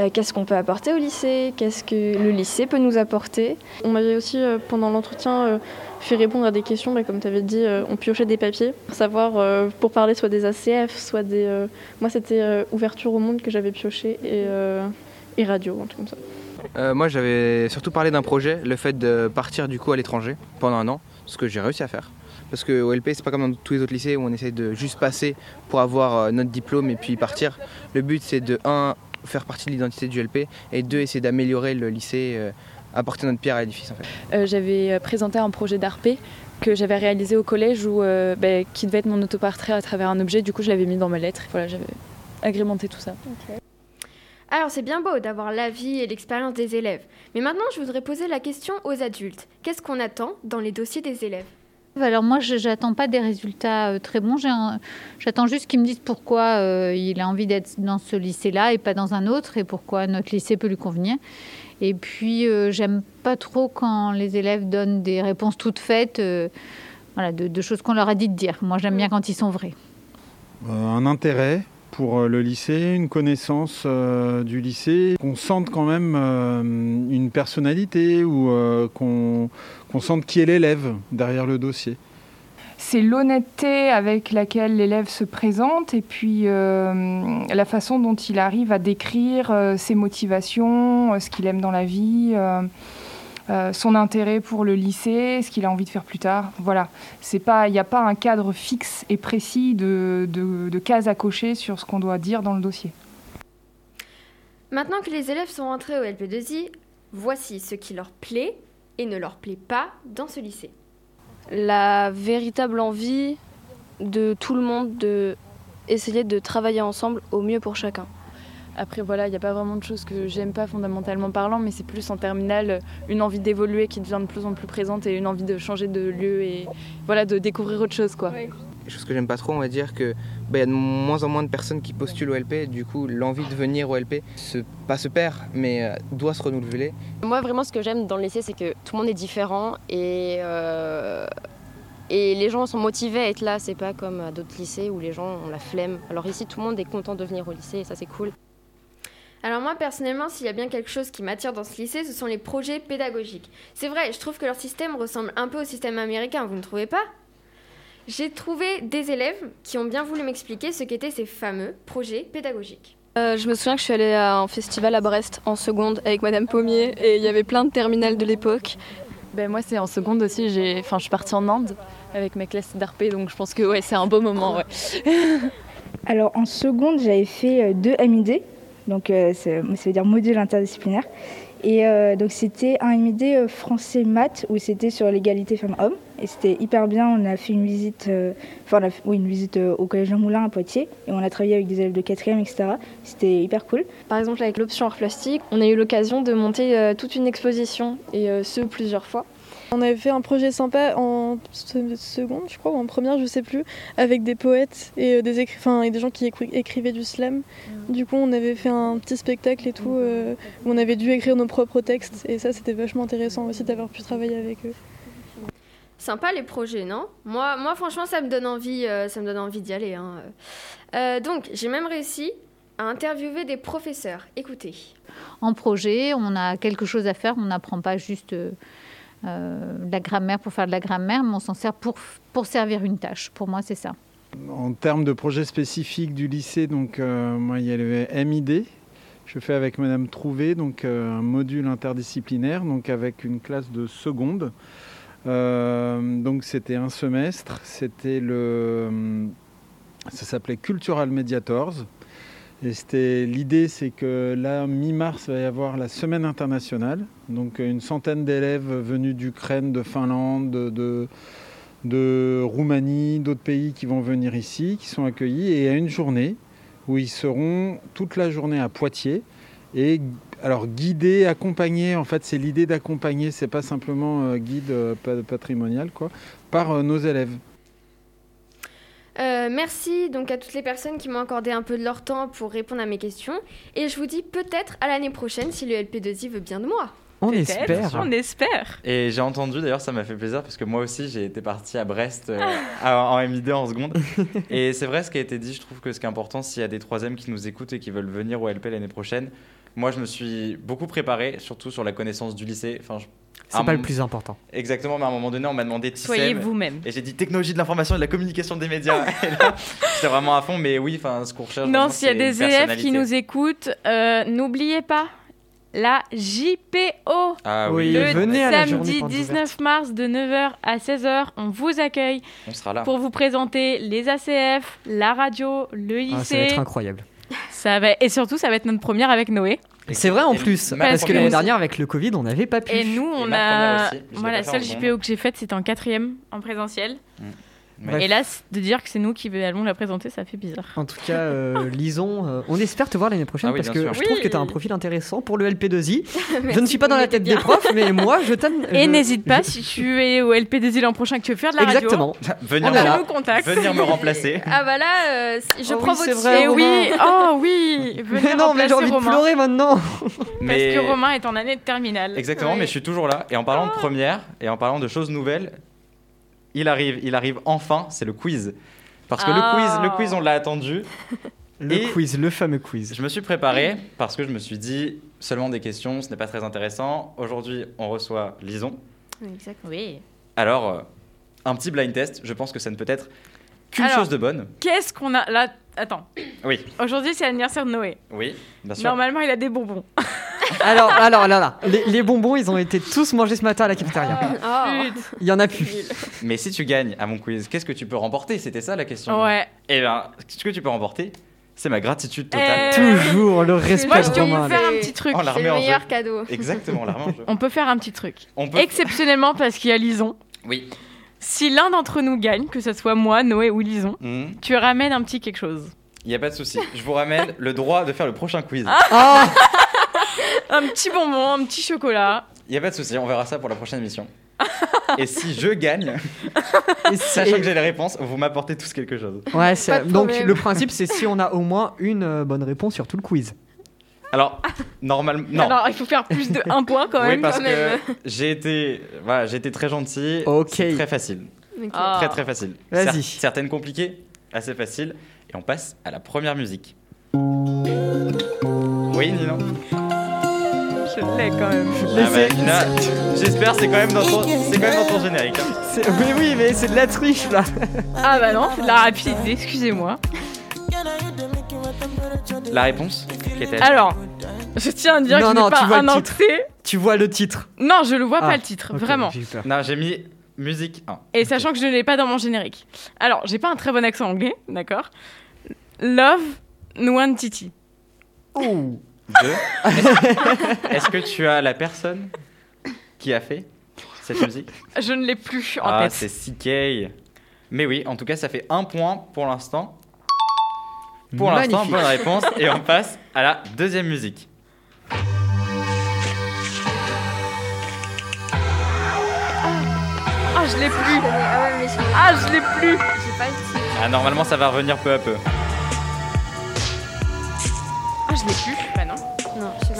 euh, qu'est-ce qu'on peut apporter au lycée, qu'est-ce que le lycée peut nous apporter. On m'avait aussi, euh, pendant l'entretien, euh, fait répondre à des questions, bah, comme tu avais dit, euh, on piochait des papiers pour savoir, euh, pour parler soit des ACF, soit des... euh, moi, c'était euh, ouverture au monde que j'avais pioché et, euh, et radio, un truc comme ça. Euh, moi, j'avais surtout parlé d'un projet, le fait de partir du coup à l'étranger pendant un an, ce que j'ai réussi à faire. Parce qu'au LP, c'est pas comme dans tous les autres lycées où on essaie de juste passer pour avoir euh, notre diplôme et puis partir. Le but, c'est de, un, faire partie de l'identité du LP et deux, essayer d'améliorer le lycée, euh, apporter notre pierre à l'édifice en fait. Euh, j'avais présenté un projet d'ARP que j'avais réalisé au collège où, euh, bah, qui devait être mon autoportrait à travers un objet. Du coup, je l'avais mis dans ma lettre. Voilà, j'avais agrémenté tout ça. Alors, c'est bien beau d'avoir l'avis et l'expérience des élèves. Mais maintenant, je voudrais poser la question aux adultes. Qu'est-ce qu'on attend dans les dossiers des élèves? Alors moi, je n'attends pas des résultats euh, très bons. J'attends juste qu'ils me disent pourquoi euh, il a envie d'être dans ce lycée-là et pas dans un autre, et pourquoi notre lycée peut lui convenir. Et puis, euh, j'aime pas trop quand les élèves donnent des réponses toutes faites, euh, voilà, de, de choses qu'on leur a dit de dire. Moi, j'aime bien quand ils sont vrais. Euh, un intérêt pour euh, le lycée, une connaissance euh, du lycée, qu'on sente quand même euh, une personnalité ou qu'on sente qui est l'élève derrière le dossier. C'est l'honnêteté avec laquelle l'élève se présente et puis la façon dont il arrive à décrire ses motivations, ce qu'il aime dans la vie, euh, son intérêt pour le lycée, ce qu'il a envie de faire plus tard. Voilà, c'est pas, il n'y a pas un cadre fixe et précis de, de, de cases à cocher sur ce qu'on doit dire dans le dossier. Maintenant que les élèves sont rentrés au LP2I, voici ce qui leur plaît et ne leur plaît pas dans ce lycée. la véritable envie de tout le monde de essayer de travailler ensemble au mieux pour chacun. Après, voilà, il n'y a pas vraiment de choses que j'aime pas fondamentalement parlant, mais c'est plus en terminale euh, une envie d'évoluer qui devient de plus en plus présente et une envie de changer de lieu et voilà, de découvrir autre chose. quoi. Chose que j'aime pas trop, on va dire que bah, il y a de moins en moins de personnes qui postulent au LP, du coup l'envie de venir au LP, se, pas se perd, mais euh, doit se renouveler. Moi, vraiment, ce que j'aime dans le lycée, c'est que tout le monde est différent et, euh, et les gens sont motivés à être là. C'est pas comme à d'autres lycées où les gens ont la flemme. Alors ici, tout le monde est content de venir au lycée et ça, c'est cool. Alors moi personnellement, s'il y a bien quelque chose qui m'attire dans ce lycée, ce sont les projets pédagogiques. C'est vrai, je trouve que leur système ressemble un peu au système américain, vous ne trouvez pas? J'ai trouvé des élèves qui ont bien voulu m'expliquer ce qu'étaient ces fameux projets pédagogiques. Euh, je me souviens que je suis allée à un festival à Brest en seconde avec Madame Pommier et il y avait plein de terminales de l'époque. Ben moi c'est en seconde aussi, j'ai enfin je suis partie en Inde avec mes classes d'arpé donc je pense que ouais, c'est un beau moment ouais. Alors en seconde, j'avais fait euh, deux MID, donc euh, ça veut dire module interdisciplinaire. Et euh, donc c'était un MID euh, français maths où c'était sur l'égalité femmes-hommes. Et c'était hyper bien. On a fait une visite, enfin oui, une visite au collège Jean Moulin à Poitiers et on a travaillé avec des élèves de quatrième, etc. C'était hyper cool. Par exemple avec l'option art plastique, on a eu l'occasion de monter toute une exposition et ce plusieurs fois. On avait fait un projet sympa en se- seconde, je crois, ou en première, je sais plus, avec des poètes et, euh, des, écri- et des gens qui écri- écrivaient du slam. Du coup, on avait fait un petit spectacle et tout, euh, où on avait dû écrire nos propres textes, et ça, c'était vachement intéressant aussi d'avoir pu travailler avec eux. Sympa les projets, non? Moi, moi, franchement, ça me donne envie, euh, ça me donne envie d'y aller. hein. Euh, donc, j'ai même réussi à interviewer des professeurs. Écoutez. En projet, on a quelque chose à faire. On n'apprend pas juste euh, la grammaire pour faire de la grammaire, mais on s'en sert pour, pour servir une tâche. Pour moi, c'est ça. En termes de projets spécifiques du lycée, donc euh, moi il y a le MID. Je fais avec Madame Trouvé, donc euh, un module interdisciplinaire, donc avec une classe de seconde. Donc c'était un semestre, c'était le, ça s'appelait Cultural Mediators. L'idée, c'est que là, mi-mars, il va y avoir la semaine internationale. Donc une centaine d'élèves venus d'Ukraine, de Finlande, de, Roumanie, d'autres pays qui vont venir ici, qui sont accueillis. Et il y a une journée où ils seront toute la journée à Poitiers. Et alors guidés, accompagnés, en fait c'est l'idée d'accompagner, c'est pas simplement euh, guide euh, pa- patrimonial, par euh, nos élèves. Euh, merci donc à toutes les personnes qui m'ont accordé un peu de leur temps pour répondre à mes questions. Et je vous dis peut-être à l'année prochaine si le LP2I veut bien de moi. On espère. On espère. Et j'ai entendu, d'ailleurs, ça m'a fait plaisir parce que moi aussi, j'ai été parti à Brest euh, à- en MID en seconde. Et c'est vrai ce qui a été dit. Je trouve que ce qui est important, s'il y a des troisièmes qui nous écoutent et qui veulent venir au LP l'année prochaine, moi, je me suis beaucoup préparé, surtout sur la connaissance du lycée. Enfin, je- à C'est pas le plus important. Exactement, mais à un moment donné, on m'a demandé TICEM. Soyez vous-même. Et j'ai dit technologie de l'information et de la communication des médias. j'étais vraiment à fond, mais oui, enfin, ce qu'on recherche. Non, s'il y a des élèves qui nous écoutent, euh, n'oubliez pas la JPO. Ah oui. Le venez à la samedi porte 19 mars de 9h à 16h, on vous accueille On sera là. pour vous présenter les ACF, la radio, le lycée. Ah, ça va être incroyable. Ça va- Et surtout, ça va être notre première avec Noé. C'est vrai en plus, parce que l'année dernière avec le Covid, on n'avait pas pu. Et nous, on a. Moi, la seule JPO que j'ai faite, c'était en quatrième, en présentiel. Bref. Et là, c- de dire que c'est nous qui allons la présenter, ça fait bizarre. En tout cas, euh, lisons. euh, on espère te voir l'année prochaine Ah oui, parce que sûr. je trouve Oui. que tu as un profil intéressant pour le LP2I. je ne suis pas dans la tête bien. des profs, mais moi je t'aime. Et je- n'hésite pas, je- si tu es au LP2I l'an prochain que tu veux faire de la Exactement. Venir, radio, Oh là. nous contacte. venir me remplacer. Ah bah là, euh, je Oh prends oui, votre vrai, oui, oh oui, Mais non, mais j'ai envie de pleurer maintenant. Mais... Parce que Romain est en année de terminale. Exactement, Ouais. mais je suis toujours là. Et en parlant de première et en parlant de choses nouvelles, il arrive, il arrive enfin, c'est le quiz. Parce que Ah. le quiz, le quiz, on l'a attendu. Le Et- quiz, le fameux quiz. Je me suis préparé parce que je me suis dit seulement des questions, ce n'est pas très intéressant. Aujourd'hui, on reçoit Lison. Exact. Oui. Alors, euh, un petit blind test. Je pense que ça ne peut être qu'une chose de bonne. Qu'est-ce qu'on a là? Attends. Oui, Aujourd'hui, c'est l'anniversaire de Noé. oui, bien sûr. Normalement, il a des bonbons. Alors, alors là, là, les, les bonbons, ils ont été tous mangés ce matin à la cafétéria. Oh. Il y en a plus. Mais si tu gagnes à mon quiz, qu'est-ce que tu peux remporter? C'était ça la question. Ouais. Eh bien, ce que tu peux remporter, c'est ma gratitude totale. Eh, Toujours le respect Moi, je vous faire un petit truc. Oh, C'est le jeu. meilleur cadeau. Exactement, la remet en jeu. On peut faire un petit truc. On peut. Exceptionnellement, parce qu'il y a Lison. Oui. Si l'un d'entre nous gagne, que ce soit moi, Noé ou Lison, Hmm. tu ramènes un petit quelque chose. Il n'y a pas de souci. Je vous ramène le droit de faire le prochain quiz. Ah Un petit bonbon, un petit chocolat. Il n'y a pas de souci, on verra ça pour la prochaine émission. Et si je gagne, Et si- sachant que j'ai les réponses, vous m'apportez tous quelque chose. Ouais, c'est- donc problème. le principe, c'est si on a au moins une euh, bonne réponse sur tout le quiz. Alors, normalement, non. Alors, il faut faire plus de un point quand oui, même. parce quand que j'ai été, voilà, j'ai été très gentil. Ok. C'est très facile. Ah. Très très facile. Vas-y. Cer- certaines compliquées, assez faciles. Et on passe à la première musique. Oui, Oui, Nina. Je l'ai quand même. Ah bah, j'espère c'est quand même dans ton, c'est quand même dans ton générique. hein. C'est- oui, mais c'est de la triche là. Ah bah non, c'est de la rapidité, excusez-moi. La réponse Alors, je tiens à dire Non, que je non, n'ai pas tu vois un le titre. entrée. Tu vois le titre. Non, je le vois Ah, pas le titre, ok, vraiment. j'ai eu peur. Non, j'ai mis musique 1. Et sachant que je ne l'ai pas dans mon générique. Alors, j'ai pas un très bon accent anglais, d'accord? Love Nwantiti. Oh. Deux. Est-ce que tu as la personne qui a fait cette musique Je ne l'ai plus en Ah, tête. c'est CK. Mais oui, en tout cas, ça fait un point pour l'instant. Pour l'instant, bonne réponse. Et on passe à la deuxième musique. Ah, je l'ai plus. Ah, je l'ai plus. Titre. Ah, normalement, ça va revenir peu à peu. Ah, je l'ai plus.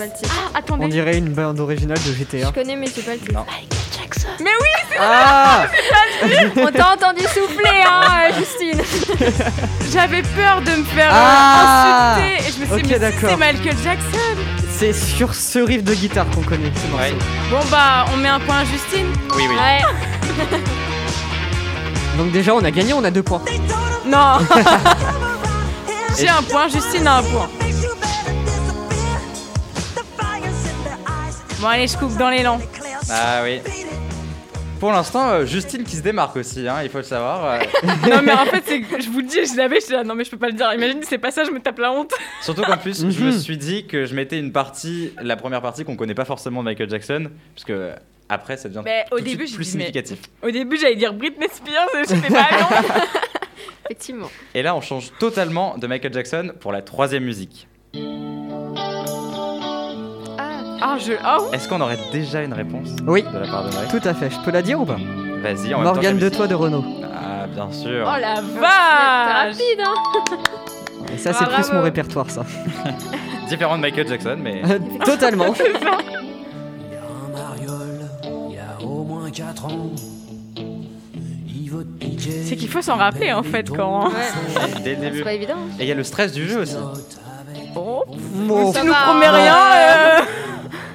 Pas le titre. Ah, attendez. On dirait une bande originale de GTA. Je connais, mais sais pas le titre. Mais oui, c'est Ah On t'a entendu souffler, hein, Justine. J'avais peur de me faire euh, Ah insulter et je me suis dit, mais c'est Michael Jackson. C'est sur ce riff de guitare qu'on connaît ce morceau. Bon bah, on met un point à Justine. Oui, oui. Ouais. Donc déjà, on a gagné, on a deux points. Non. J'ai un point, Justine a un point. Bon allez, je coupe dans l'élan. Ah oui. Pour l'instant, euh, Justine qui se démarque aussi, hein, il faut le savoir. euh. non mais en fait, je vous le dis, je l'avais, je suis là, non mais je peux pas le dire. Imagine, c'est pas ça, je me tape la honte. Surtout qu'en plus, je me Mhm. suis dit que je mettais une partie, la première partie qu'on connaît pas forcément de Michael Jackson, parce que euh, après ça devient Mais tout au de début, suite j'ai plus dit, mais- significatif. Au début, j'allais dire Britney Spears, j'étais pas non. Effectivement. Et là, on change totalement de Michael Jackson pour la troisième musique. Ah, je. Ah oui. Est-ce qu'on aurait déjà une réponse Oui. de la part de Mike Tout à fait, je peux la dire ou pas Vas-y, en Morgane de toi de Renault. Ah, bien sûr. Oh la vache. rapide, hein. Et ça, c'est Ah, plus bravo. mon répertoire, ça. Différent de Michael Jackson, mais. Totalement. Il y a au moins 4 ans. Il vote PJ. C'est qu'il faut s'en rappeler en fait quand. Dès le début. C'est pas évident. Et il y a le stress du jeu aussi. Oh. Bon. Tu nous promets rien. euh.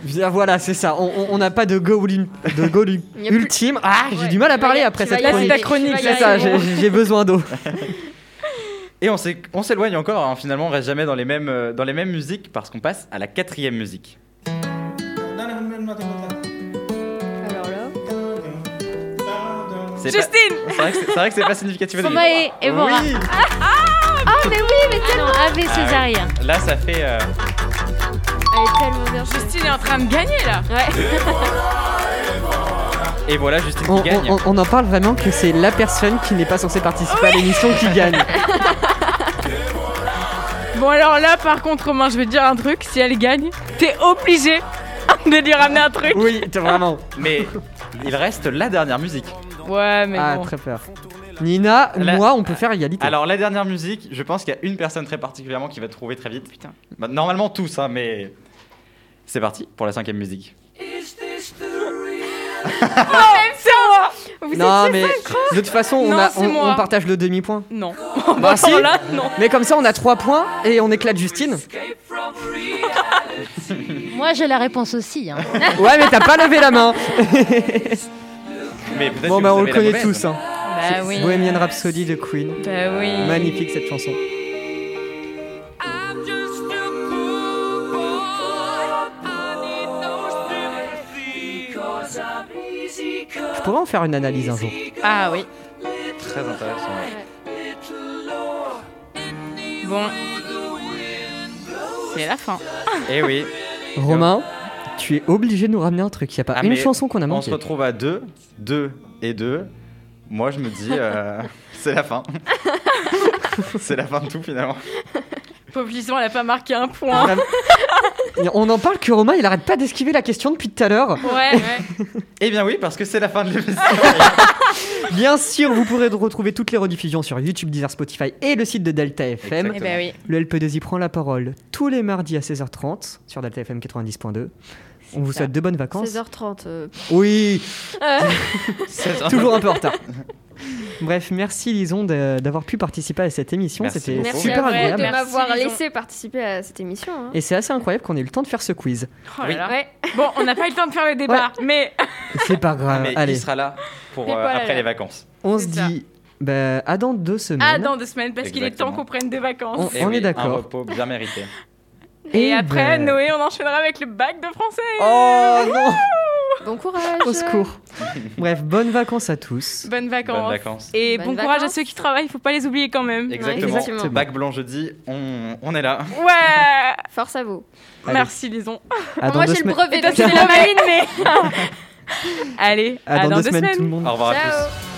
Bien, Voilà, c'est ça. On- n'a pas de goal, in- de ultime. Ah, j'ai Ouais, du mal à parler après cette chronique. vas y C'est ça, j'ai besoin d'eau. Et on s'é- on s'éloigne encore, hein, finalement, on reste jamais dans les mêmes, euh, dans les mêmes musiques parce qu'on passe à la quatrième musique. Alors là. Justine. C'est vrai que c'est- pas significatif. Stromae et Bora. Oui. Ah, mais oui, mais Ah non, Ave Ah. Là, ça fait. euh, Elle est tellement bien. Justine est en train de gagner là. Ouais. Et voilà, Justine On, qui gagne. on- on en parle vraiment que c'est la personne qui n'est pas censée participer à l'émission qui gagne. Bon alors là, par contre, Romain, je vais te dire un truc. Si elle gagne, t'es obligé de lui ramener un truc. Oui, t'es vraiment. Mais il reste la dernière musique. Ouais, mais Ah, bon. très peur. Nina, La- moi, on peut faire égalité. Alors, la dernière musique, je pense qu'il y a une personne très particulièrement qui va trouver très vite. Putain. Bah, normalement, tous, hein, mais. C'est parti pour la cinquième musique. c'est moi. Vous non, mais de toute façon, on, Non, a- c'est on- moi. on partage le demi-point. Non. Bah si. Alors là, non. Mais comme ça, on a 3 points et on éclate Justine. Moi, j'ai la réponse aussi. hein. Ouais, mais t'as pas levé la main. Mais Bon, bah, on le connaît tous. Hein. Bah oui. Bohemian Rhapsody de Queen. Bah oui. Magnifique cette chanson. Je pourrais en faire une analyse un jour. Ah oui. Très intéressant. Bon. C'est la fin. Eh oui. Romain, tu es obligé de nous ramener un truc. Il y a pas Ah, une chanson qu'on a On se manquée. retrouve à 2, 2 et 2. Moi, je me dis, euh, c'est la fin. c'est la fin de tout finalement. Pauvre Lison, elle a pas marqué un point. On en parle que Romain, il arrête pas d'esquiver la question depuis tout à l'heure. Ouais, ouais. Eh bien oui, parce que c'est la fin de l'émission. Bien sûr, vous pourrez retrouver toutes les rediffusions sur YouTube, Deezer, Spotify et le site de Delta FM. Eh ben oui. Le LP2I prend la parole tous les mardis à 16h30 sur Delta FM 90.2. On vous ça. souhaite de bonnes vacances. 16h30. euh. Oui, Euh. toujours un peu en retard. Bref, merci Lison d'avoir pu participer à cette émission. C'était super à agréable. de m'avoir laissé participer à cette émission. hein. Et c'est assez incroyable qu'on ait eu le temps de faire ce quiz. Oh là là. Ouais. Bon, on n'a pas eu le temps de faire le débat, mais C'est pas grave. Mais Allez, il sera là pour euh, voilà, après là. les vacances. on se dit bah, à dans deux semaines. ah, dans deux semaines, parce qu'il est temps qu'on prenne des vacances. On- Et est oui, d'accord. Un repos bien mérité. Et, Et après, ben- Noé, on enchaînera avec le bac de français. Oh non Bon courage. Au secours. Bref, bonnes vacances à tous. Bonnes vacances. Bonnes vacances. Et Bonnes bon courage à ceux qui travaillent, il faut pas les oublier quand même. Exactement. exactement. Bac blanc jeudi, on, on est là. Ouais Force à vous. Allez. Merci, Lison. À dans Moi j'ai le brevet. Donc c'est fais la maline, mais. Allez, À dans deux semaines, tout le monde. Au revoir à tous.